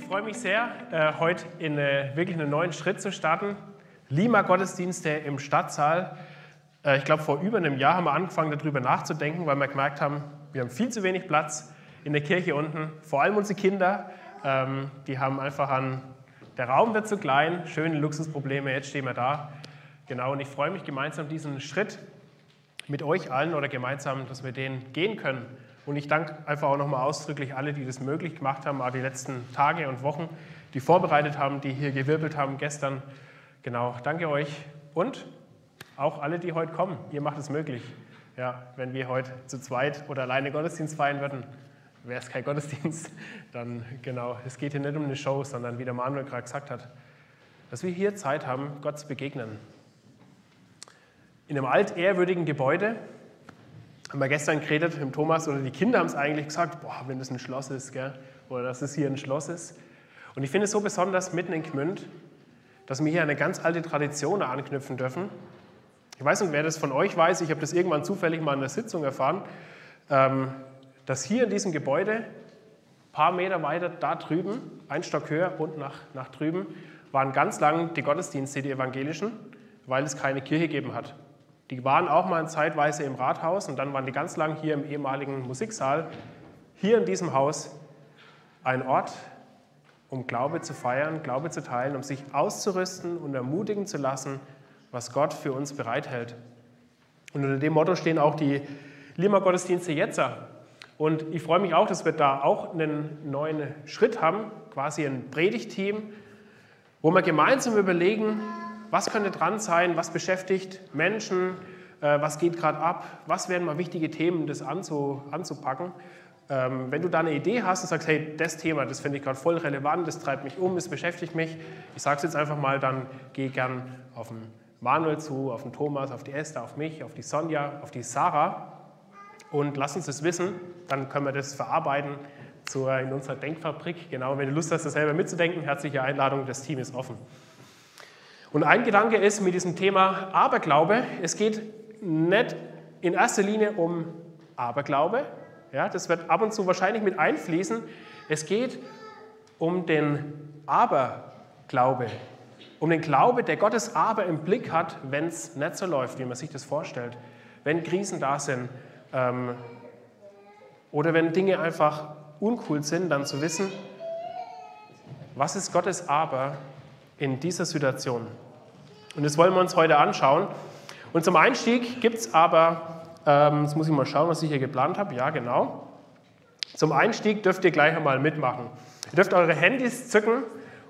ich freue mich sehr, äh, heute in äh, wirklich einen neuen Schritt zu starten. Lima Gottesdienste im Stadtsaal. Äh, ich glaube, vor über einem Jahr haben wir angefangen, darüber nachzudenken, weil wir gemerkt haben, wir haben viel zu wenig Platz in der Kirche unten. Vor allem unsere Kinder, ähm, die haben einfach an, der Raum wird zu klein, schöne Luxusprobleme, jetzt stehen wir da. Genau, und ich freue mich gemeinsam diesen Schritt mit euch allen oder gemeinsam, dass wir den gehen können. Und ich danke einfach auch nochmal ausdrücklich alle, die das möglich gemacht haben, auch die letzten Tage und Wochen, die vorbereitet haben, die hier gewirbelt haben gestern. Genau, danke euch. Und auch alle, die heute kommen, ihr macht es möglich. Ja, wenn wir heute zu zweit oder alleine Gottesdienst feiern würden, wäre es kein Gottesdienst. Dann genau, es geht hier nicht um eine Show, sondern wie der Manuel gerade gesagt hat, dass wir hier Zeit haben, Gott zu begegnen. In einem altehrwürdigen Gebäude, haben wir gestern geredet mit Thomas, oder die Kinder haben es eigentlich gesagt, boah, wenn das ein Schloss ist, gell? oder dass es hier ein Schloss ist. Und ich finde es so besonders mitten in Gmünd, dass wir hier eine ganz alte Tradition anknüpfen dürfen. Ich weiß nicht, wer das von euch weiß, ich habe das irgendwann zufällig mal in der Sitzung erfahren, ähm, dass hier in diesem Gebäude, ein paar Meter weiter da drüben, ein Stock höher und nach, nach drüben, waren ganz lang die Gottesdienste, die evangelischen, weil es keine Kirche gegeben hat. Die waren auch mal zeitweise im Rathaus und dann waren die ganz lang hier im ehemaligen Musiksaal, hier in diesem Haus, ein Ort, um Glaube zu feiern, Glaube zu teilen, um sich auszurüsten und ermutigen zu lassen, was Gott für uns bereithält. Und unter dem Motto stehen auch die Lima-Gottesdienste jetzt. Und ich freue mich auch, dass wir da auch einen neuen Schritt haben, quasi ein Predigteam, wo wir gemeinsam überlegen, was könnte dran sein, was beschäftigt Menschen, äh, was geht gerade ab, was wären mal wichtige Themen, das anzupacken. Ähm, wenn du da eine Idee hast und sagst, hey, das Thema, das finde ich gerade voll relevant, das treibt mich um, das beschäftigt mich, ich sage es jetzt einfach mal, dann geh gern auf den Manuel zu, auf den Thomas, auf die Esther, auf mich, auf die Sonja, auf die Sarah und lass uns das wissen, dann können wir das verarbeiten in unserer Denkfabrik. Genau, wenn du Lust hast, das selber mitzudenken, herzliche Einladung, das Team ist offen. Und ein Gedanke ist mit diesem Thema Aberglaube, es geht nicht in erster Linie um Aberglaube, ja, das wird ab und zu wahrscheinlich mit einfließen. Es geht um den Aberglaube, um den Glaube, der Gottes Aber im Blick hat, wenn es nicht so läuft, wie man sich das vorstellt, wenn Krisen da sind ähm, oder wenn Dinge einfach uncool sind, dann zu wissen, was ist Gottes Aber in dieser Situation. Und das wollen wir uns heute anschauen. Und zum Einstieg gibt es aber, ähm, jetzt muss ich mal schauen, was ich hier geplant habe. Ja, genau. Zum Einstieg dürft ihr gleich einmal mitmachen. Ihr dürft eure Handys zücken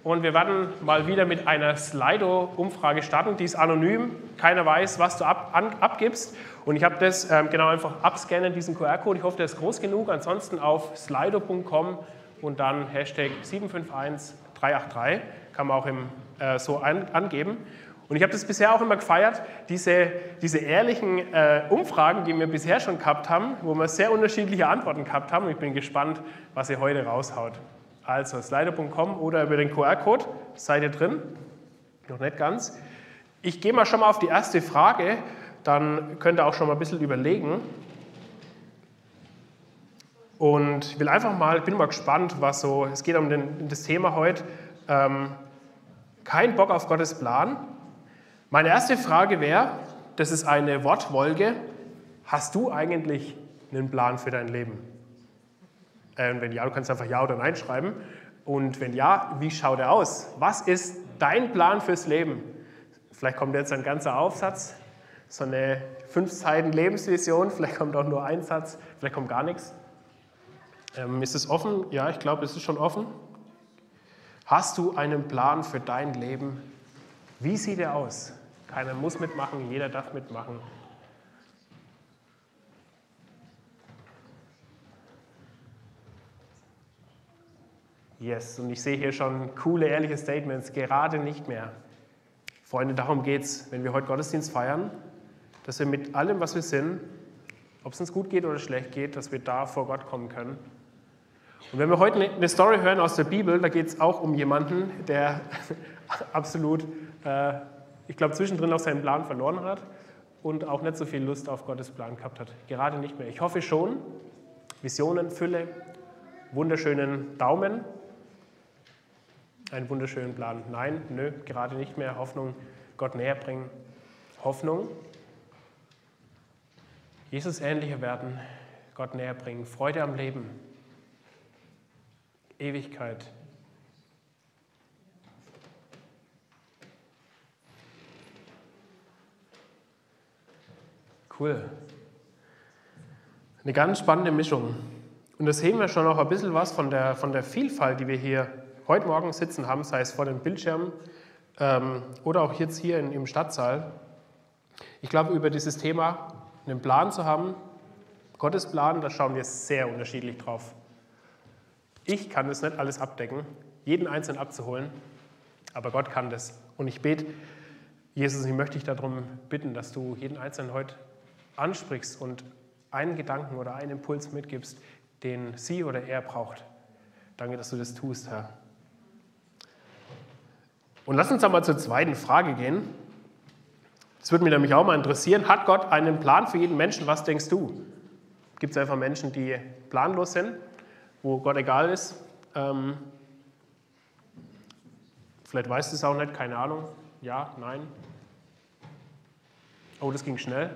und wir werden mal wieder mit einer Slido-Umfrage starten. Die ist anonym, keiner weiß, was du ab, an, abgibst. Und ich habe das ähm, genau einfach abscannen, diesen QR-Code. Ich hoffe, der ist groß genug. Ansonsten auf slido.com und dann Hashtag 751383 kann man auch im, äh, so an, angeben. Und ich habe das bisher auch immer gefeiert, diese, diese ehrlichen äh, Umfragen, die wir bisher schon gehabt haben, wo wir sehr unterschiedliche Antworten gehabt haben. Und ich bin gespannt, was ihr heute raushaut. Also slider.com oder über den QR-Code, seid ihr drin? Noch nicht ganz. Ich gehe mal schon mal auf die erste Frage, dann könnt ihr auch schon mal ein bisschen überlegen. Und ich will einfach mal, bin mal gespannt, was so, es geht um den, das Thema heute, ähm, kein Bock auf Gottes Plan. Meine erste Frage wäre, das ist eine Wortwolke, hast du eigentlich einen Plan für dein Leben? Äh, wenn ja, du kannst einfach Ja oder Nein schreiben. Und wenn ja, wie schaut er aus? Was ist dein Plan fürs Leben? Vielleicht kommt jetzt ein ganzer Aufsatz, so eine fünf Seiten Lebensvision, vielleicht kommt auch nur ein Satz, vielleicht kommt gar nichts. Ähm, ist es offen? Ja, ich glaube, es ist schon offen. Hast du einen Plan für dein Leben? Wie sieht er aus? Keiner muss mitmachen, jeder darf mitmachen. Yes, und ich sehe hier schon coole, ehrliche Statements, gerade nicht mehr. Freunde, darum geht es, wenn wir heute Gottesdienst feiern, dass wir mit allem, was wir sind, ob es uns gut geht oder schlecht geht, dass wir da vor Gott kommen können und wenn wir heute eine Story hören aus der Bibel, da geht es auch um jemanden, der absolut, äh, ich glaube, zwischendrin auch seinen Plan verloren hat und auch nicht so viel Lust auf Gottes Plan gehabt hat. Gerade nicht mehr. Ich hoffe schon. Visionen, Fülle, wunderschönen Daumen. einen wunderschönen Plan. Nein, nö, gerade nicht mehr. Hoffnung, Gott näher bringen. Hoffnung, Jesus ähnlicher werden, Gott näher bringen. Freude am Leben, Ewigkeit. Cool. Eine ganz spannende Mischung. Und das sehen wir schon auch ein bisschen was von der, von der Vielfalt, die wir hier heute Morgen sitzen haben, sei es vor den Bildschirmen ähm, oder auch jetzt hier in, im Stadtsaal. Ich glaube, über dieses Thema einen Plan zu haben, Gottes Plan, da schauen wir sehr unterschiedlich drauf. Ich kann das nicht alles abdecken, jeden Einzelnen abzuholen, aber Gott kann das. Und ich bete, Jesus, ich möchte dich darum bitten, dass du jeden Einzelnen heute ansprichst und einen Gedanken oder einen Impuls mitgibst, den sie oder er braucht. Danke, dass du das tust, Herr. Und lass uns einmal zur zweiten Frage gehen. Das würde mich nämlich auch mal interessieren. Hat Gott einen Plan für jeden Menschen? Was denkst du? Gibt es einfach Menschen, die planlos sind, wo Gott egal ist? Ähm, vielleicht weißt du es auch nicht, keine Ahnung. Ja, nein. Oh, das ging schnell.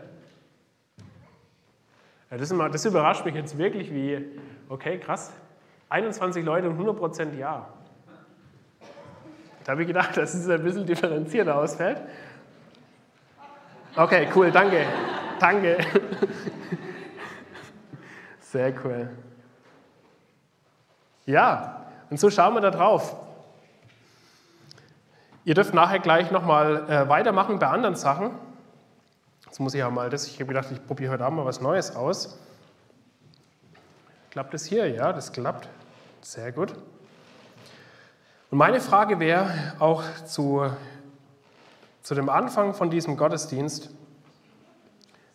Ja, das, immer, das überrascht mich jetzt wirklich, wie, okay, krass, 21 Leute und 100% Ja. Da habe ich gedacht, dass es ein bisschen differenzierter ausfällt. Okay, cool, danke. Danke. Sehr cool. Ja, und so schauen wir da drauf. Ihr dürft nachher gleich nochmal äh, weitermachen bei anderen Sachen. Jetzt muss ich auch mal das, ich habe gedacht, ich probiere heute Abend mal was Neues aus. Klappt das hier? Ja, das klappt. Sehr gut. Und meine Frage wäre auch zu, zu dem Anfang von diesem Gottesdienst,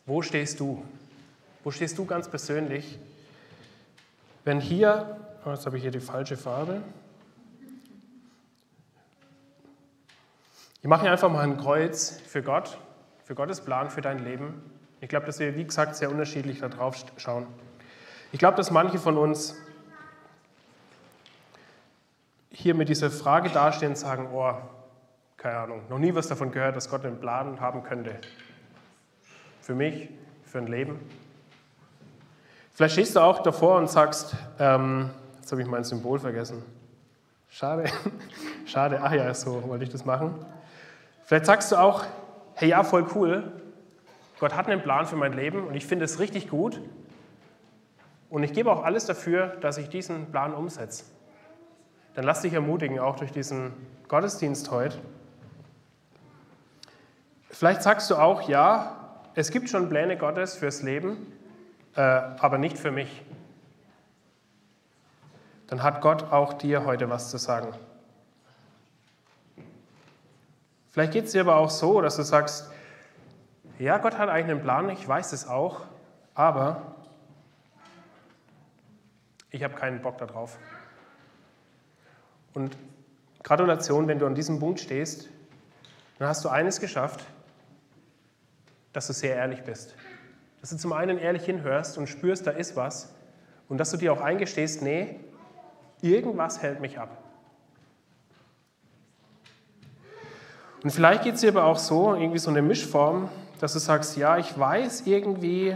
wo stehst du? Wo stehst du ganz persönlich, wenn hier, oh, jetzt habe ich hier die falsche Farbe, ich mache hier einfach mal ein Kreuz für Gott für Gottes Plan für dein Leben. Ich glaube, dass wir, wie gesagt, sehr unterschiedlich darauf schauen. Ich glaube, dass manche von uns hier mit dieser Frage dastehen und sagen, oh, keine Ahnung, noch nie was davon gehört, dass Gott einen Plan haben könnte. Für mich, für ein Leben. Vielleicht stehst du auch davor und sagst, ähm, jetzt habe ich mein Symbol vergessen. Schade, schade, ach ja, so wollte ich das machen. Vielleicht sagst du auch, hey ja, voll cool, Gott hat einen Plan für mein Leben und ich finde es richtig gut und ich gebe auch alles dafür, dass ich diesen Plan umsetze. Dann lass dich ermutigen, auch durch diesen Gottesdienst heute. Vielleicht sagst du auch, ja, es gibt schon Pläne Gottes fürs Leben, äh, aber nicht für mich. Dann hat Gott auch dir heute was zu sagen. Vielleicht geht es dir aber auch so, dass du sagst, ja, Gott hat eigentlich einen Plan, ich weiß es auch, aber ich habe keinen Bock darauf. Und Gratulation, wenn du an diesem Punkt stehst, dann hast du eines geschafft, dass du sehr ehrlich bist. Dass du zum einen ehrlich hinhörst und spürst, da ist was. Und dass du dir auch eingestehst, nee, irgendwas hält mich ab. Und vielleicht geht es dir aber auch so, irgendwie so eine Mischform, dass du sagst, ja, ich weiß irgendwie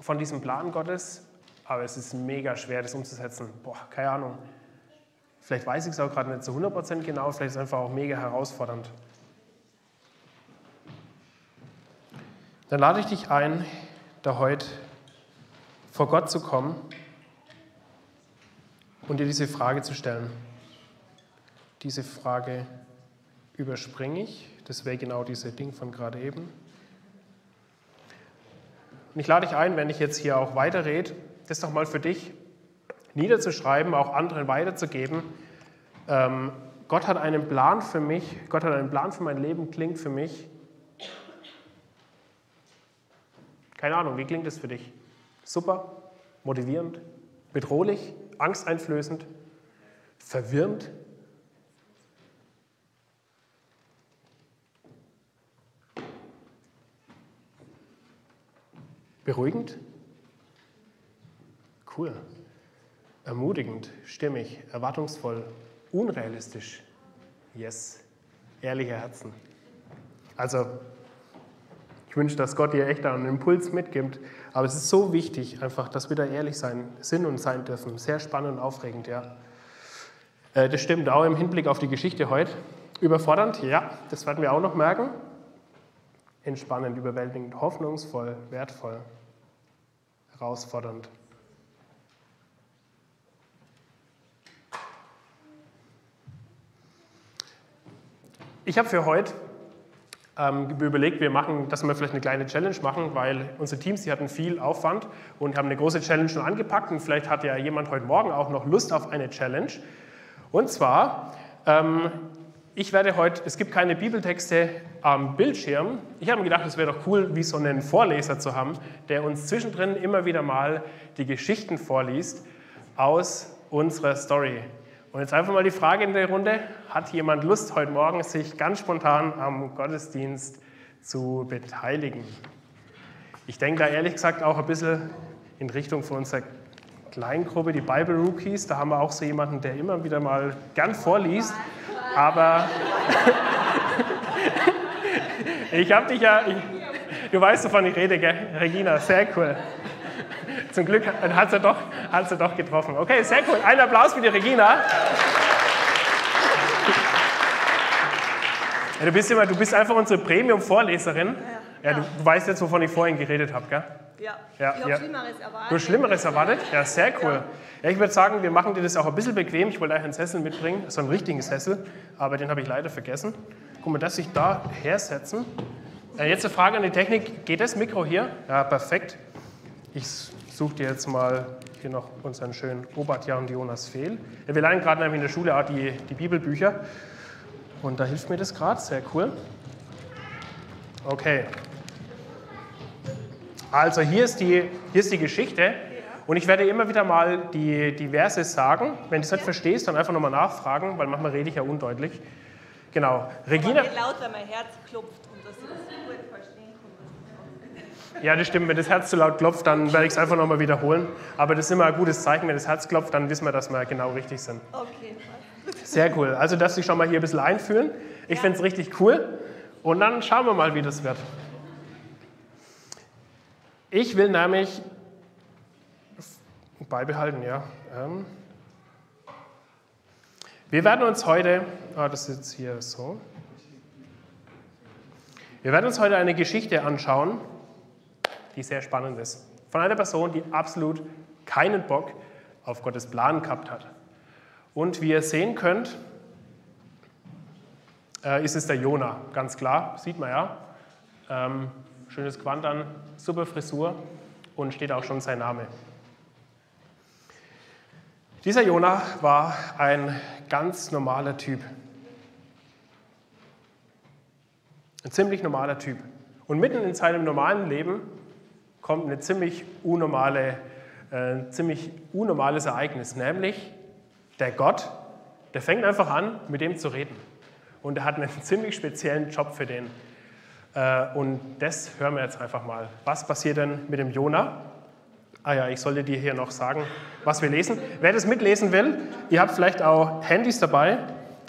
von diesem Plan Gottes, aber es ist mega schwer, das umzusetzen. Boah, keine Ahnung. Vielleicht weiß ich es auch gerade nicht zu 100% genau, vielleicht ist es einfach auch mega herausfordernd. Dann lade ich dich ein, da heute vor Gott zu kommen und dir diese Frage zu stellen. Diese Frage, überspringe ich. Das wäre genau dieses Ding von gerade eben. Und ich lade dich ein, wenn ich jetzt hier auch weiterrede, das doch mal für dich niederzuschreiben, auch anderen weiterzugeben. Ähm, Gott hat einen Plan für mich, Gott hat einen Plan für mein Leben, klingt für mich. Keine Ahnung, wie klingt es für dich? Super, motivierend, bedrohlich, angsteinflößend, verwirrend, Beruhigend? Cool. Ermutigend, stimmig, erwartungsvoll, unrealistisch. Yes, ehrliche Herzen. Also, ich wünsche, dass Gott dir echt einen Impuls mitgibt. Aber es ist so wichtig, einfach, dass wir da ehrlich sein, sind und sein dürfen. Sehr spannend und aufregend, ja. Äh, das stimmt auch im Hinblick auf die Geschichte heute. Überfordernd, ja, das werden wir auch noch merken. Entspannend, überwältigend, hoffnungsvoll, wertvoll, herausfordernd. Ich habe für heute ähm, überlegt, wir machen, dass wir vielleicht eine kleine Challenge machen, weil unsere Teams, die hatten viel Aufwand und haben eine große Challenge schon angepackt und vielleicht hat ja jemand heute Morgen auch noch Lust auf eine Challenge. Und zwar, ähm, ich werde heute, es gibt keine Bibeltexte am Bildschirm. Ich habe mir gedacht, es wäre doch cool, wie so einen Vorleser zu haben, der uns zwischendrin immer wieder mal die Geschichten vorliest aus unserer Story. Und jetzt einfach mal die Frage in der Runde, hat jemand Lust, heute Morgen sich ganz spontan am Gottesdienst zu beteiligen? Ich denke da ehrlich gesagt auch ein bisschen in Richtung von unserer Kleingruppe, die Bible Rookies. Da haben wir auch so jemanden, der immer wieder mal gern vorliest. Aber ich habe dich ja, ich, du weißt, wovon ich rede, gell? Regina, sehr cool. Zum Glück hat sie doch, hat sie doch getroffen. Okay, sehr cool. Ein Applaus für die Regina. Ja, du, bist immer, du bist einfach unsere Premium-Vorleserin. Ja, ja du, du, weißt jetzt, wovon ich vorhin geredet habe, gell? Ja, ja ich ja. Schlimmeres erwartet. Du Schlimmeres erwartet? Ja, sehr cool. Ja. ich würde sagen, wir machen dir das auch ein bisschen bequem. Ich wollte eigentlich einen Sessel mitbringen, so einen richtigen Sessel, aber den habe ich leider vergessen. Guck mal, dass sich da hersetzen. Äh, jetzt eine Frage an die Technik. Geht das Mikro hier? Ja, perfekt. Ich suche dir jetzt mal hier noch unseren schönen Obadja und Jonas Fehl. Wir lernen gerade in der Schule auch die, die Bibelbücher. Und da hilft mir das gerade, sehr cool. Okay. Also hier ist die, hier ist die Geschichte. Und ich werde immer wieder mal die, die Verse sagen. Wenn du es nicht verstehst, dann einfach nochmal nachfragen, weil manchmal rede ich ja undeutlich. Genau. Regina. Laut, wenn mein Herz klopft und dass ich das gut verstehen kann. Ja, das stimmt. Wenn das Herz zu laut klopft, dann werde ich es einfach nochmal wiederholen. Aber das ist immer ein gutes Zeichen. Wenn das Herz klopft, dann wissen wir, dass wir genau richtig sind. Okay. Sehr cool. Also, dass Sie schon mal hier ein bisschen einfühlen. Ich ja. finde es richtig cool. Und dann schauen wir mal, wie das wird. Ich will nämlich beibehalten, ja. Ähm, wir werden uns heute, ah, das ist jetzt hier so. Wir werden uns heute eine Geschichte anschauen, die sehr spannend ist. Von einer Person, die absolut keinen Bock auf Gottes Plan gehabt hat. Und wie ihr sehen könnt, äh, ist es der Jona, ganz klar, sieht man ja. Ähm, schönes Quant an, super Frisur und steht auch schon sein Name. Dieser Jona war ein ganz normaler Typ. Ein ziemlich normaler Typ. Und mitten in seinem normalen Leben kommt eine ziemlich unnormale, äh, ziemlich unnormales Ereignis, nämlich der Gott, der fängt einfach an, mit dem zu reden. Und er hat einen ziemlich speziellen Job für den. Äh, und das hören wir jetzt einfach mal. Was passiert denn mit dem Jona? Ah ja, ich sollte dir hier noch sagen, was wir lesen. Wer das mitlesen will, ihr habt vielleicht auch Handys dabei.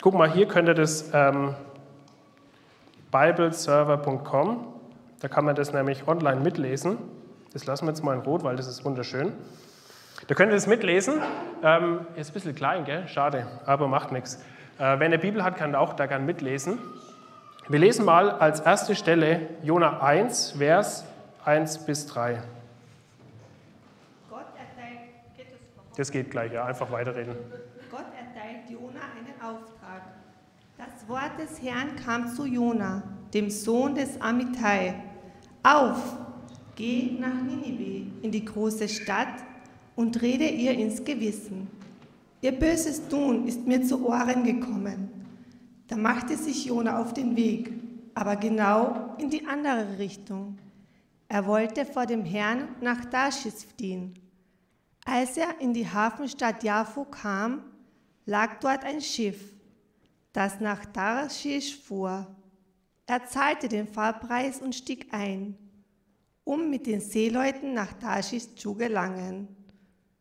Guck mal, hier könnt ihr das ähm, bibleserver.com, da kann man das nämlich online mitlesen. Das lassen wir jetzt mal in Rot, weil das ist wunderschön. Da könnt ihr das mitlesen. Ähm, ist ein bisschen klein, gell? Schade, aber macht nichts. Äh, wer eine Bibel hat, kann auch da gerne mitlesen. Wir lesen mal als erste Stelle Jona 1, Vers 1 bis 3. Gott erteilt, geht das, das geht gleich, ja, einfach weiterreden. Gott erteilt Jona einen Auftrag. Das Wort des Herrn kam zu Jona, dem Sohn des Amittai. Auf, geh nach Ninive, in die große Stadt, und rede ihr ins Gewissen. Ihr böses Tun ist mir zu Ohren gekommen. Da machte sich Jona auf den Weg, aber genau in die andere Richtung. Er wollte vor dem Herrn nach Tarschisch fliehen. Als er in die Hafenstadt Jaffo kam, lag dort ein Schiff, das nach Tarschisch fuhr. Er zahlte den Fahrpreis und stieg ein, um mit den Seeleuten nach Tarschisch zu gelangen.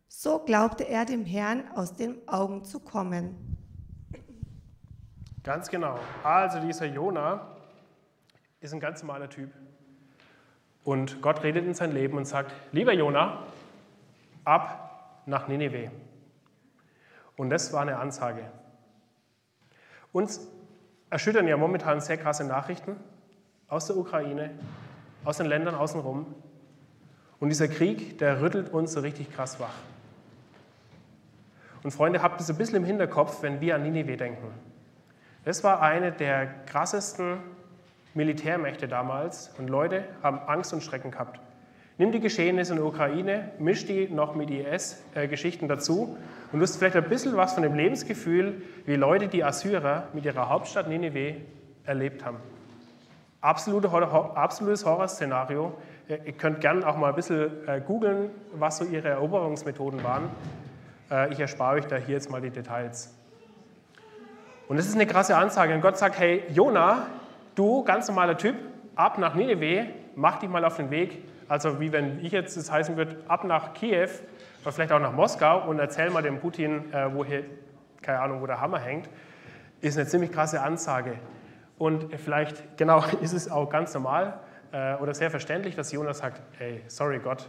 So glaubte er dem Herrn aus den Augen zu kommen. Ganz genau. Also dieser Jona ist ein ganz normaler Typ. Und Gott redet in sein Leben und sagt, lieber Jona, ab nach Nineveh. Und das war eine Ansage. Uns erschüttern ja momentan sehr krasse Nachrichten aus der Ukraine, aus den Ländern außenrum. Und dieser Krieg, der rüttelt uns so richtig krass wach. Und Freunde, habt es ein bisschen im Hinterkopf, wenn wir an Ninive denken. Das war eine der krassesten Militärmächte damals und Leute haben Angst und Schrecken gehabt. Nimm die Geschehnisse in der Ukraine, misch die noch mit IS-Geschichten dazu und hast vielleicht ein bisschen was von dem Lebensgefühl, wie Leute die Assyrer mit ihrer Hauptstadt Nineveh erlebt haben. Absolute, absolutes Horrorszenario. Ihr könnt gerne auch mal ein bisschen äh, googeln, was so ihre Eroberungsmethoden waren. Äh, ich erspare euch da hier jetzt mal die Details. Und das ist eine krasse Ansage. Und Gott sagt, hey, Jona, du ganz normaler Typ, ab nach Nineveh, mach dich mal auf den Weg. Also wie wenn ich jetzt das heißen würde, ab nach Kiew oder vielleicht auch nach Moskau und erzähl mal dem Putin, äh, wo hier, keine Ahnung, wo der Hammer hängt, ist eine ziemlich krasse Ansage. Und vielleicht, genau, ist es auch ganz normal äh, oder sehr verständlich, dass Jonas sagt, hey, sorry Gott,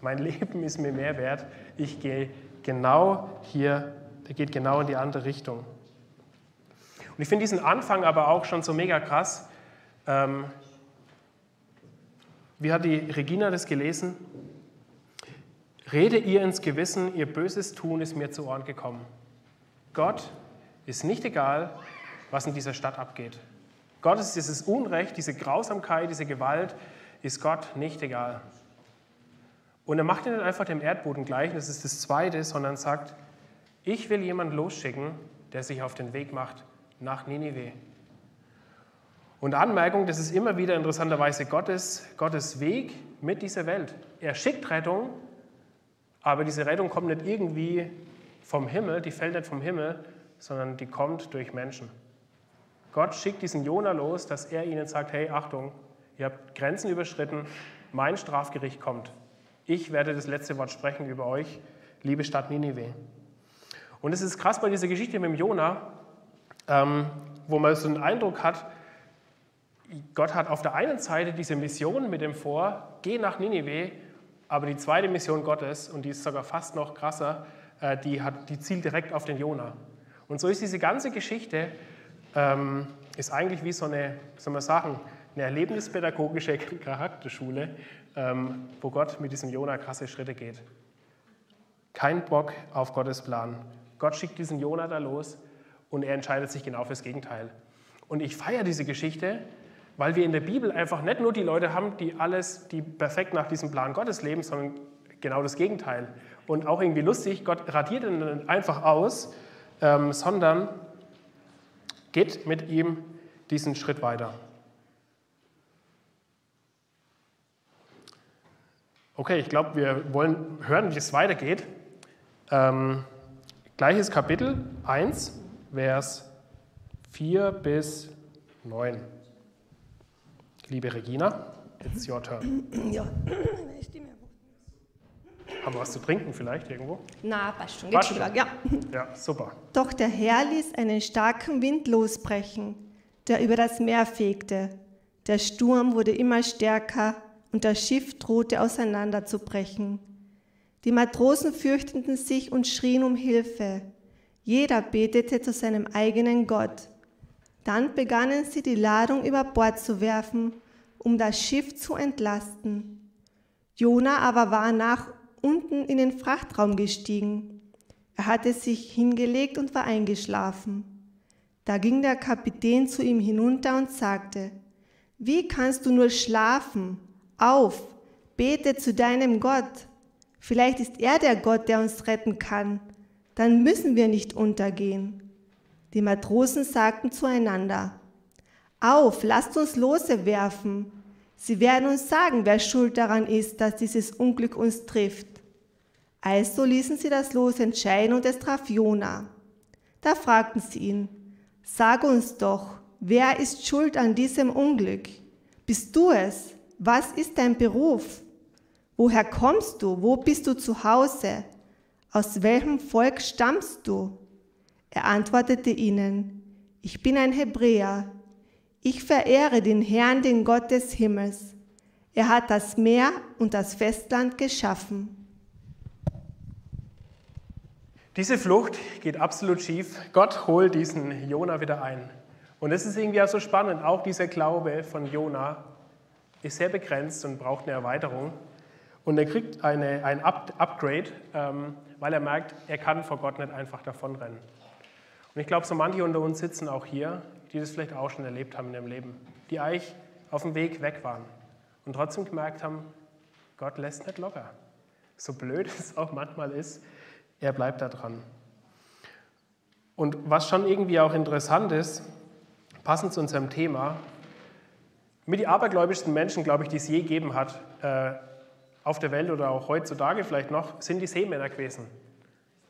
mein Leben ist mir mehr wert, ich gehe genau hier, der geht genau in die andere Richtung. Und ich finde diesen Anfang aber auch schon so mega krass. Ähm, wie hat die Regina das gelesen? Rede ihr ins Gewissen, ihr böses Tun ist mir zu Ohren gekommen. Gott ist nicht egal, was in dieser Stadt abgeht. Gott ist dieses Unrecht, diese Grausamkeit, diese Gewalt, ist Gott nicht egal. Und er macht ihn nicht einfach dem Erdboden gleich, das ist das Zweite, sondern sagt, ich will jemanden losschicken, der sich auf den Weg macht nach Ninive. Und Anmerkung, das ist immer wieder interessanterweise Gottes, Gottes Weg mit dieser Welt. Er schickt Rettung, aber diese Rettung kommt nicht irgendwie vom Himmel, die fällt nicht vom Himmel, sondern die kommt durch Menschen. Gott schickt diesen Jona los, dass er ihnen sagt, hey, Achtung, ihr habt Grenzen überschritten, mein Strafgericht kommt. Ich werde das letzte Wort sprechen über euch, liebe Stadt Ninive. Und es ist krass bei dieser Geschichte mit dem Jona, ähm, wo man so einen Eindruck hat, Gott hat auf der einen Seite diese Mission mit dem Vor, geh nach Ninive, aber die zweite Mission Gottes, und die ist sogar fast noch krasser, äh, die, hat, die zielt direkt auf den Jona. Und so ist diese ganze Geschichte, ähm, ist eigentlich wie so eine, soll man sagen, eine erlebnispädagogische Charakterschule, ähm, wo Gott mit diesem Jona krasse Schritte geht. Kein Bock auf Gottes Plan. Gott schickt diesen Jona da los und er entscheidet sich genau fürs Gegenteil. Und ich feiere diese Geschichte, weil wir in der Bibel einfach nicht nur die Leute haben, die alles, die perfekt nach diesem Plan Gottes leben, sondern genau das Gegenteil. Und auch irgendwie lustig, Gott radiert ihn einfach aus, ähm, sondern geht mit ihm diesen Schritt weiter. Okay, ich glaube, wir wollen hören, wie es weitergeht. Ähm, gleiches Kapitel 1. Vers 4 bis 9. Liebe Regina, it's your turn. Ja, Stimme. Haben wir was zu trinken vielleicht irgendwo? Na, passt schon, geht schon ja. Ja, super. Doch der Herr ließ einen starken Wind losbrechen, der über das Meer fegte. Der Sturm wurde immer stärker und das Schiff drohte auseinanderzubrechen. Die Matrosen fürchteten sich und schrien um Hilfe. Jeder betete zu seinem eigenen Gott. Dann begannen sie die Ladung über Bord zu werfen, um das Schiff zu entlasten. Jona aber war nach unten in den Frachtraum gestiegen. Er hatte sich hingelegt und war eingeschlafen. Da ging der Kapitän zu ihm hinunter und sagte, Wie kannst du nur schlafen? Auf, bete zu deinem Gott. Vielleicht ist er der Gott, der uns retten kann dann müssen wir nicht untergehen. Die Matrosen sagten zueinander, auf, lasst uns Lose werfen. Sie werden uns sagen, wer schuld daran ist, dass dieses Unglück uns trifft. Also ließen sie das Los entscheiden und es traf Jona. Da fragten sie ihn, sag uns doch, wer ist schuld an diesem Unglück? Bist du es? Was ist dein Beruf? Woher kommst du? Wo bist du zu Hause? Aus welchem Volk stammst du? Er antwortete ihnen, ich bin ein Hebräer. Ich verehre den Herrn, den Gott des Himmels. Er hat das Meer und das Festland geschaffen. Diese Flucht geht absolut schief. Gott holt diesen Jona wieder ein. Und es ist irgendwie auch so spannend. Auch dieser Glaube von Jona ist sehr begrenzt und braucht eine Erweiterung. Und er kriegt eine, ein Up Upgrade, ähm, weil er merkt, er kann vor Gott nicht einfach davonrennen. Und ich glaube, so manche unter uns sitzen auch hier, die das vielleicht auch schon erlebt haben in ihrem Leben, die eigentlich auf dem Weg weg waren und trotzdem gemerkt haben, Gott lässt nicht locker. So blöd es auch manchmal ist, er bleibt da dran. Und was schon irgendwie auch interessant ist, passend zu unserem Thema, mit die abergläubischsten Menschen, glaube ich, die es je gegeben hat, äh, auf der Welt oder auch heutzutage vielleicht noch, sind die Seemänner gewesen.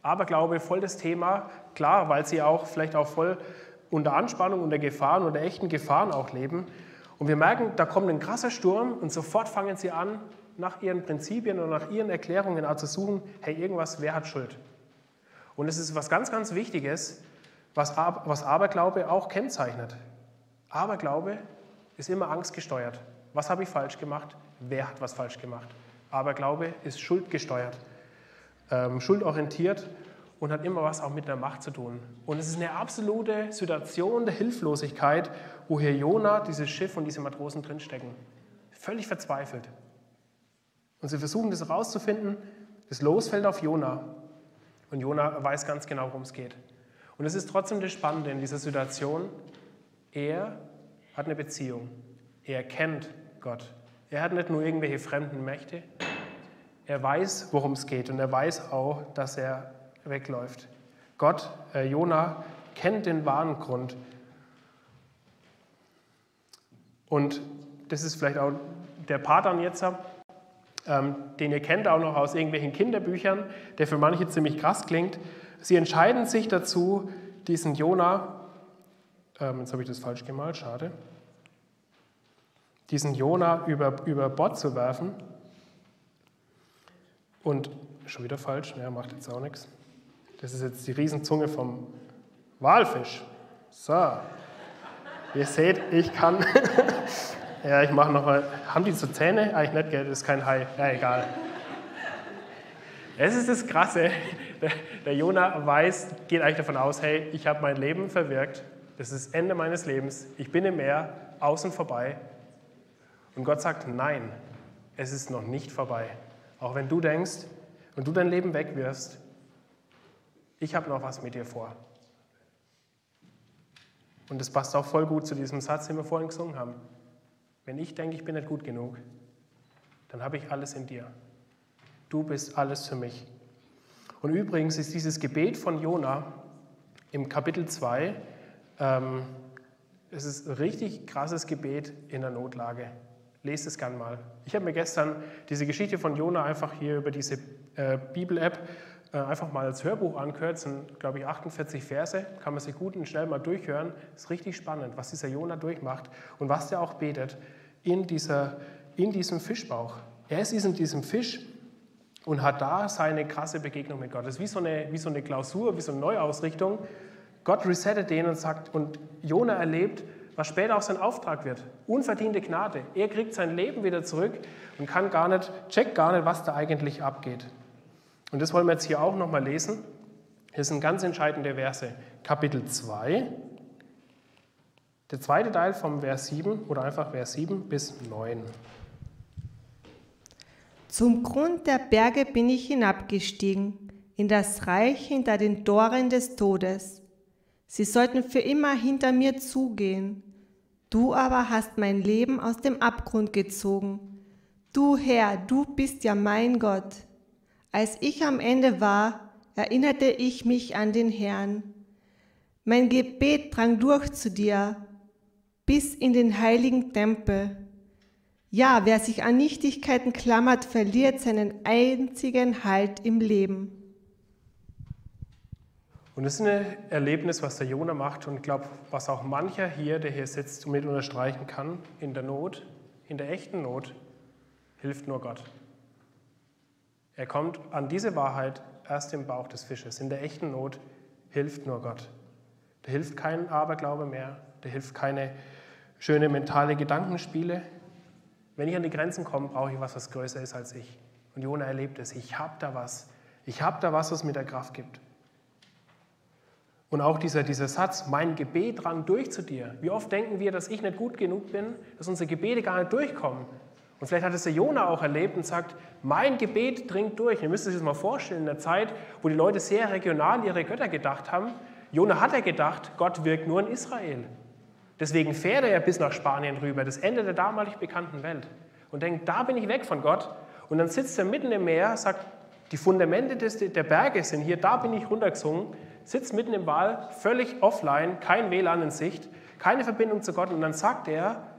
Aberglaube voll das Thema, klar, weil sie auch vielleicht auch voll unter Anspannung, unter Gefahren, unter echten Gefahren auch leben. Und wir merken, da kommt ein krasser Sturm und sofort fangen sie an, nach ihren Prinzipien und nach ihren Erklärungen zu suchen, hey, irgendwas, wer hat Schuld? Und es ist was ganz, ganz Wichtiges, was, was Aberglaube auch kennzeichnet. Aberglaube ist immer angstgesteuert. Was habe ich falsch gemacht? Wer hat was falsch gemacht? Aberglaube ist schuldgesteuert, ähm, schuldorientiert und hat immer was auch mit der Macht zu tun. Und es ist eine absolute Situation der Hilflosigkeit, wo hier Jona, dieses Schiff und diese Matrosen drinstecken. Völlig verzweifelt. Und sie versuchen das herauszufinden. Das Los fällt auf Jona. Und Jona weiß ganz genau, worum es geht. Und es ist trotzdem das Spannende in dieser Situation. Er hat eine Beziehung. Er kennt Gott. Er hat nicht nur irgendwelche fremden Mächte. Er weiß, worum es geht und er weiß auch, dass er wegläuft. Gott, äh, Jona, kennt den wahren Grund. Und das ist vielleicht auch der Patan jetzt, ähm, den ihr kennt auch noch aus irgendwelchen Kinderbüchern, der für manche ziemlich krass klingt. Sie entscheiden sich dazu, diesen Jona, ähm, jetzt habe ich das falsch gemalt, schade, diesen Jona über, über Bord zu werfen. Und schon wieder falsch, ja, macht jetzt auch nichts. Das ist jetzt die Riesenzunge vom Walfisch. So, ihr seht, ich kann. ja, ich mache nochmal. Haben die so Zähne? Eigentlich nicht, gell? Das ist kein Hai. Ja, egal. Es ist das Krasse. Der, der Jona weiß, geht eigentlich davon aus, hey, ich habe mein Leben verwirkt. Das ist das Ende meines Lebens. Ich bin im Meer, außen vorbei. Und Gott sagt, nein, es ist noch nicht vorbei. Auch wenn du denkst und du dein Leben wegwirfst, ich habe noch was mit dir vor. Und das passt auch voll gut zu diesem Satz, den wir vorhin gesungen haben. Wenn ich denke, ich bin nicht gut genug, dann habe ich alles in dir. Du bist alles für mich. Und übrigens ist dieses Gebet von Jona im Kapitel 2, ähm, es ist ein richtig krasses Gebet in der Notlage. Lest es gern mal. Ich habe mir gestern diese Geschichte von Jona einfach hier über diese äh, Bibel-App einfach mal als Hörbuch angehört. Sind, glaube ich, 48 Verse. Kann man sich gut und schnell mal durchhören. Ist richtig spannend, was dieser Jona durchmacht und was der auch betet in, dieser, in diesem Fischbauch. Er ist in diesem Fisch und hat da seine krasse Begegnung mit Gott. Das ist wie so eine, wie so eine Klausur, wie so eine Neuausrichtung. Gott resettet den und sagt, und Jona erlebt, was später auch sein Auftrag wird. Unverdiente Gnade. Er kriegt sein Leben wieder zurück und kann gar nicht, checkt gar nicht, was da eigentlich abgeht. Und das wollen wir jetzt hier auch nochmal lesen. Hier sind ganz entscheidende Verse. Kapitel 2, der zweite Teil vom Vers 7 oder einfach Vers 7 bis 9. Zum Grund der Berge bin ich hinabgestiegen, in das Reich hinter den Toren des Todes. Sie sollten für immer hinter mir zugehen. Du aber hast mein Leben aus dem Abgrund gezogen. Du Herr, du bist ja mein Gott. Als ich am Ende war, erinnerte ich mich an den Herrn. Mein Gebet drang durch zu dir bis in den heiligen Tempel. Ja, wer sich an Nichtigkeiten klammert, verliert seinen einzigen Halt im Leben. Und das ist ein Erlebnis, was der Jona macht und glaube, was auch mancher hier, der hier sitzt, mit unterstreichen kann. In der Not, in der echten Not, hilft nur Gott. Er kommt an diese Wahrheit erst im Bauch des Fisches. In der echten Not hilft nur Gott. Da hilft kein Aberglaube mehr, da hilft keine schöne mentale Gedankenspiele. Wenn ich an die Grenzen komme, brauche ich was, was größer ist als ich. Und Jona erlebt es. Ich habe da was. Ich habe da was, was mir der Kraft gibt. Und auch dieser, dieser Satz, mein Gebet drang durch zu dir. Wie oft denken wir, dass ich nicht gut genug bin, dass unsere Gebete gar nicht durchkommen. Und vielleicht hat es der Jona auch erlebt und sagt, mein Gebet dringt durch. Ihr müsst euch das mal vorstellen, in der Zeit, wo die Leute sehr regional ihre Götter gedacht haben. Jona hat er gedacht, Gott wirkt nur in Israel. Deswegen fährt er bis nach Spanien rüber, das Ende der damalig bekannten Welt. Und denkt, da bin ich weg von Gott. Und dann sitzt er mitten im Meer, sagt, die Fundamente des, der Berge sind hier, da bin ich runtergesungen, sitzt mitten im Wal, völlig offline, kein WLAN in Sicht, keine Verbindung zu Gott. Und dann sagt er,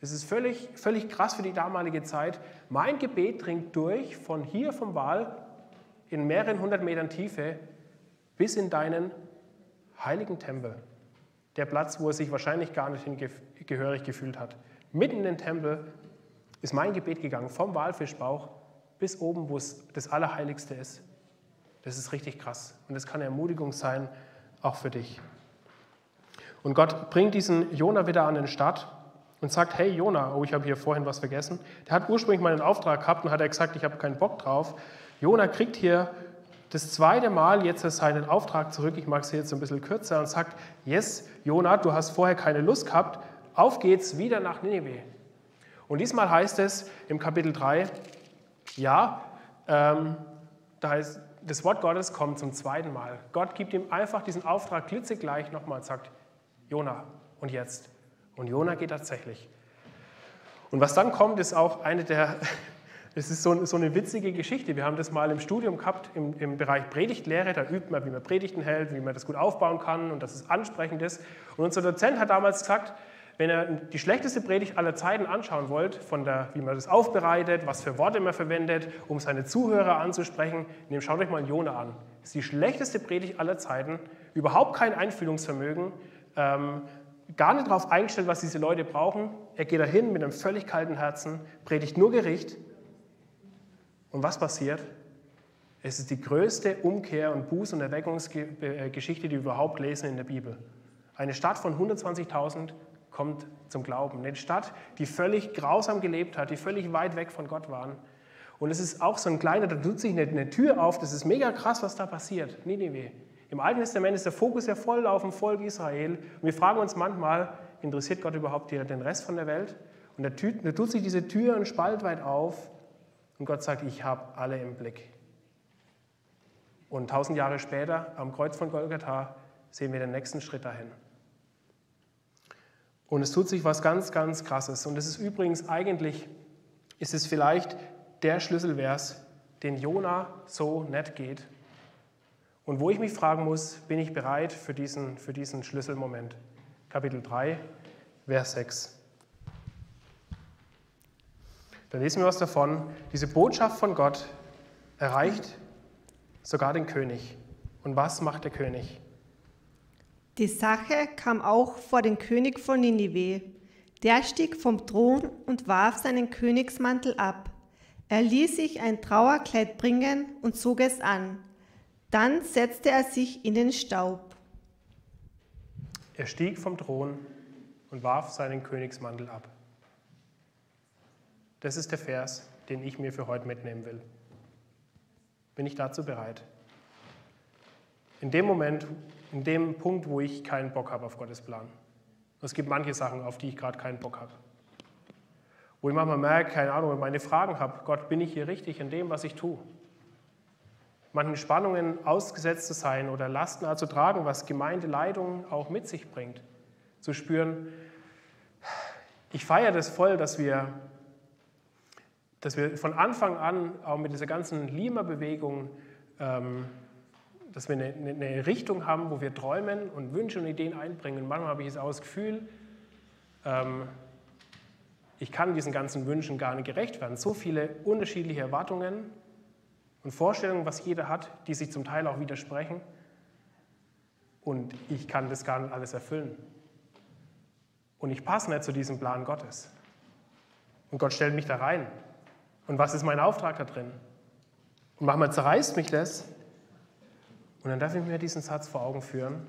es ist völlig, völlig krass für die damalige Zeit, mein Gebet dringt durch von hier vom Wal in mehreren hundert Metern Tiefe bis in deinen heiligen Tempel. Der Platz, wo er sich wahrscheinlich gar nicht gehörig gefühlt hat. Mitten in den Tempel ist mein Gebet gegangen, vom Walfischbauch bis oben, wo es das Allerheiligste ist. Das ist richtig krass. Und das kann Ermutigung sein, auch für dich. Und Gott bringt diesen Jona wieder an den Start und sagt, hey Jona, oh, ich habe hier vorhin was vergessen. Der hat ursprünglich mal einen Auftrag gehabt und hat er gesagt, ich habe keinen Bock drauf. Jona kriegt hier das zweite Mal jetzt seinen Auftrag zurück, ich mag es jetzt ein bisschen kürzer, und sagt, yes, Jona, du hast vorher keine Lust gehabt, auf geht's wieder nach Nineveh. Und diesmal heißt es im Kapitel 3, ja, ähm, da heißt, das Wort Gottes kommt zum zweiten Mal. Gott gibt ihm einfach diesen Auftrag klitzegleich nochmal und sagt, Jona, und jetzt? Und Jona geht tatsächlich. Und was dann kommt, ist auch eine der, es ist so, so, eine witzige Geschichte. Wir haben das mal im Studium gehabt, im, im, Bereich Predigtlehre. Da übt man, wie man Predigten hält, wie man das gut aufbauen kann und dass es ansprechend ist. Und unser Dozent hat damals gesagt, wenn ihr die schlechteste Predigt aller Zeiten anschauen wollt, von der, wie man das aufbereitet, was für Worte man verwendet, um seine Zuhörer anzusprechen, nehmt, schaut euch mal Jona an. Das ist die schlechteste Predigt aller Zeiten, überhaupt kein Einfühlungsvermögen, ähm, gar nicht darauf eingestellt, was diese Leute brauchen. Er geht dahin mit einem völlig kalten Herzen, predigt nur Gericht. Und was passiert? Es ist die größte Umkehr- und Buß- und Erweckungsgeschichte, die wir überhaupt lesen in der Bibel. Eine Stadt von 120.000 kommt zum Glauben. Eine Stadt, die völlig grausam gelebt hat, die völlig weit weg von Gott waren. Und es ist auch so ein kleiner, da tut sich eine, eine Tür auf, das ist mega krass, was da passiert. Ninive. Im Alten Testament ist der Fokus ja voll auf dem Volk Israel. Und wir fragen uns manchmal, interessiert Gott überhaupt den Rest von der Welt? Und da tut, sich diese Tür ein Spalt weit auf und Gott sagt, ich habe alle im Blick. Und tausend Jahre später, am Kreuz von Golgatha, sehen wir den nächsten Schritt dahin. Und es tut sich was ganz, ganz Krasses. Und es ist übrigens eigentlich, ist es vielleicht der Schlüsselvers, den Jona so nett geht. Und wo ich mich fragen muss, bin ich bereit für diesen, für diesen Schlüsselmoment? Kapitel 3, Vers 6. Da lesen wir was davon. Diese Botschaft von Gott erreicht sogar den König. Und was macht der König? Die Sache kam auch vor den König von Ninive. Der stieg vom Thron und warf seinen Königsmantel ab. Er ließ sich ein Trauerkleid bringen und zog es an. Dann setzte er sich in den Staub. Er stieg vom Thron und warf seinen Königsmantel ab. Das ist der Vers, den ich mir für heute mitnehmen will. Bin ich dazu bereit? In dem Moment, in dem Punkt, wo ich keinen Bock habe auf Gottes Plan. Es gibt manche Sachen, auf die ich gerade keinen Bock habe. Wo ich manchmal merke, keine Ahnung, meine Fragen habe, Gott, bin ich hier richtig in dem, was ich tue? Manchen Spannungen ausgesetzt zu sein oder Lasten zu tragen, was Gemeindeleitung auch mit sich bringt. Zu spüren, ich feiere das voll, dass wir, dass wir von Anfang an auch mit dieser ganzen Lima-Bewegung ähm, dass wir eine, eine, Richtung haben, wo wir träumen und Wünsche und Ideen einbringen. Und manchmal habe ich auch das Gefühl, ähm, ich kann diesen ganzen Wünschen gar nicht gerecht werden. So viele unterschiedliche Erwartungen und Vorstellungen, was jeder hat, die sich zum Teil auch widersprechen. Und ich kann das gar nicht alles erfüllen. Und ich passe nicht zu diesem Plan Gottes. Und Gott stellt mich da rein. Und was ist mein Auftrag da drin? Und manchmal zerreißt mich das, und dann darf ich mir diesen Satz vor Augen führen.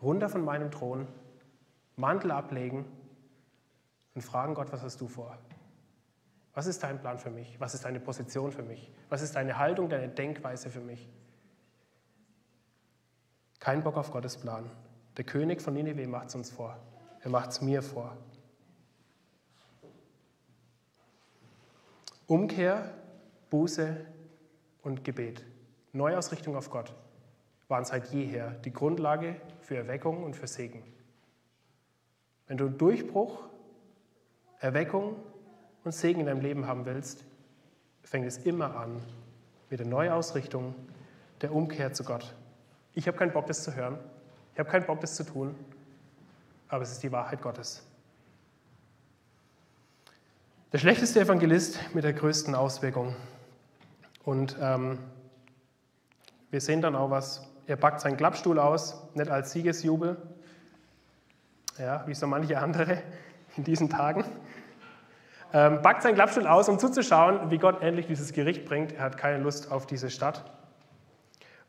runter von meinem Thron, Mantel ablegen und fragen Gott, was hast du vor? Was ist dein Plan für mich? Was ist deine Position für mich? Was ist deine Haltung, deine Denkweise für mich? Kein Bock auf Gottes Plan. Der König von Nineveh macht es uns vor. Er macht es mir vor. Umkehr, Buße und Gebet, Neuausrichtung auf Gott waren seit jeher die Grundlage für Erweckung und für Segen. Wenn du Durchbruch, Erweckung und Segen in deinem Leben haben willst, fängt es immer an mit der Neuausrichtung, der Umkehr zu Gott. Ich habe keinen Bock, das zu hören. Ich habe keinen Bock, das zu tun. Aber es ist die Wahrheit Gottes. Der schlechteste Evangelist mit der größten Auswirkung. Und ähm, wir sehen dann auch was. Er packt seinen Klappstuhl aus, nicht als Siegesjubel, ja, wie so manche andere in diesen Tagen, ähm, packt seinen Klappstuhl aus, um zuzuschauen, wie Gott endlich dieses Gericht bringt. Er hat keine Lust auf diese Stadt.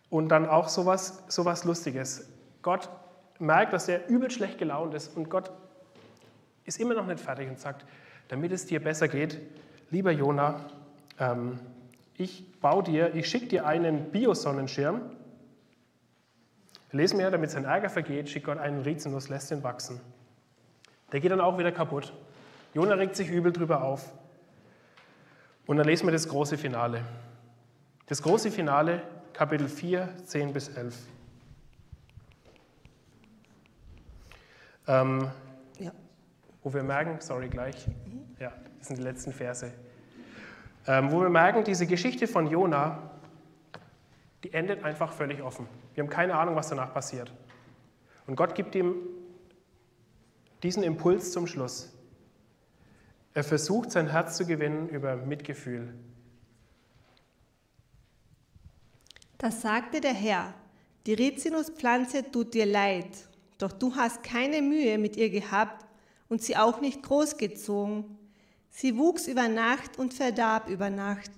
Und dann auch sowas, sowas Lustiges. Gott merkt, dass er übel schlecht gelaunt ist und Gott ist immer noch nicht fertig und sagt, damit es dir besser geht, lieber Jona, ähm, ich baue dir, ich schicke dir einen Biosonnenschirm. Lesen wir, damit sein Ärger vergeht, schickt Gott einen Rizinus, lässt ihn wachsen. Der geht dann auch wieder kaputt. Jona regt sich übel drüber auf. Und dann lesen wir das große Finale. Das große Finale, Kapitel 4, 10 bis 11. Ähm, ja. Wo wir merken, sorry gleich, ja, das sind die letzten Verse. Ähm, wo wir merken, diese Geschichte von Jona, die endet einfach völlig offen. Wir haben keine Ahnung, was danach passiert. Und Gott gibt ihm diesen Impuls zum Schluss. Er versucht, sein Herz zu gewinnen über Mitgefühl. Da sagte der Herr, die Rizinuspflanze tut dir leid, doch du hast keine Mühe mit ihr gehabt und sie auch nicht großgezogen. Sie wuchs über Nacht und verdarb über Nacht.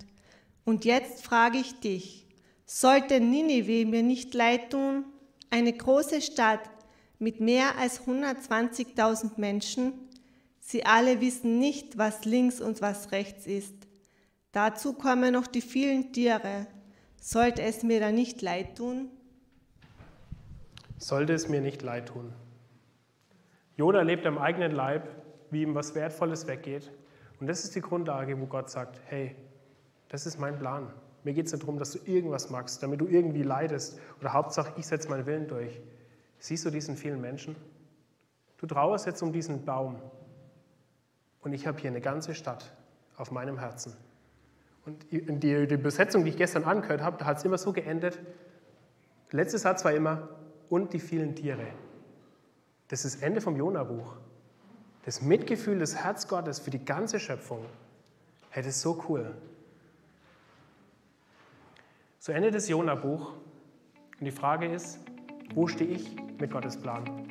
Und jetzt frage ich dich, sollte Ninive mir nicht leid tun, eine große Stadt mit mehr als 120.000 Menschen? Sie alle wissen nicht, was links und was rechts ist. Dazu kommen noch die vielen Tiere. Sollte es mir da nicht leid tun? Sollte es mir nicht leid tun. Jona lebt am eigenen Leib, wie ihm was Wertvolles weggeht. Und das ist die Grundlage, wo Gott sagt, hey, das ist mein Plan. Mir geht es nicht darum, dass du irgendwas magst, damit du irgendwie leidest. Oder Hauptsache, ich setze meinen Willen durch. Siehst du diesen vielen Menschen? Du trauerst jetzt um diesen Baum, und ich habe hier eine ganze Stadt auf meinem Herzen. Und die, die Besetzung, die ich gestern angehört habe, da hat es immer so geendet. Letzter Satz war immer, und die vielen Tiere. Das ist das Ende vom Jona-Buch. Das Mitgefühl des Herz Gottes für die ganze Schöpfung. Hey, das ist so cool. So endet das Jona-Buch. Und die Frage ist, wo stehe ich mit Gottes Plan?